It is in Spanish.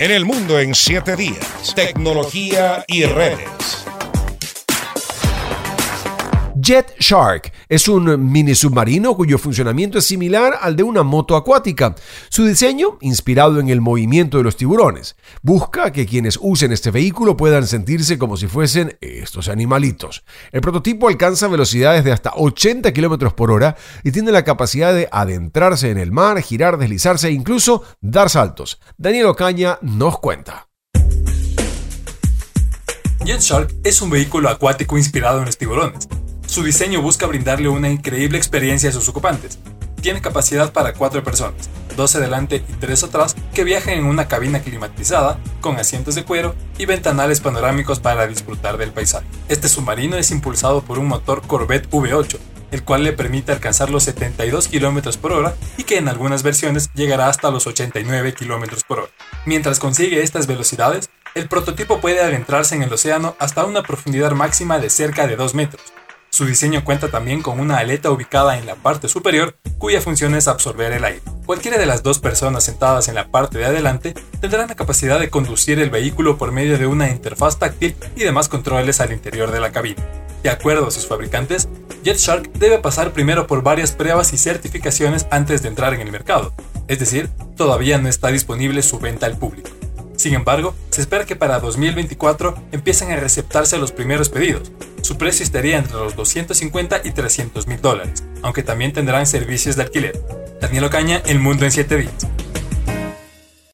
En el mundo en 7 días. Tecnología y redes. Jet Shark es un mini submarino cuyo funcionamiento es similar al de una moto acuática. Su diseño, inspirado en el movimiento de los tiburones, busca que quienes usen este vehículo puedan sentirse como si fuesen estos animalitos. El prototipo alcanza velocidades de hasta 80 km por hora y tiene la capacidad de adentrarse en el mar, girar, deslizarse e incluso dar saltos. Daniel Ocaña nos cuenta. Jet Shark es un vehículo acuático inspirado en los tiburones su diseño busca brindarle una increíble experiencia a sus ocupantes. Tiene capacidad para cuatro personas, dos adelante y tres atrás, que viajan en una cabina climatizada, con asientos de cuero y ventanales panorámicos para disfrutar del paisaje. Este submarino es impulsado por un motor Corvette V8, el cual le permite alcanzar los 72 km por hora y que en algunas versiones llegará hasta los 89 km por hora. Mientras consigue estas velocidades, el prototipo puede adentrarse en el océano hasta una profundidad máxima de cerca de 2 metros, su diseño cuenta también con una aleta ubicada en la parte superior cuya función es absorber el aire. Cualquiera de las dos personas sentadas en la parte de adelante tendrán la capacidad de conducir el vehículo por medio de una interfaz táctil y demás controles al interior de la cabina. De acuerdo a sus fabricantes, JetShark debe pasar primero por varias pruebas y certificaciones antes de entrar en el mercado, es decir, todavía no está disponible su venta al público. Sin embargo, se espera que para 2024 empiecen a receptarse los primeros pedidos. Su precio estaría entre los 250 y 300 mil dólares, aunque también tendrán servicios de alquiler. Daniel Ocaña, El Mundo en 7 días.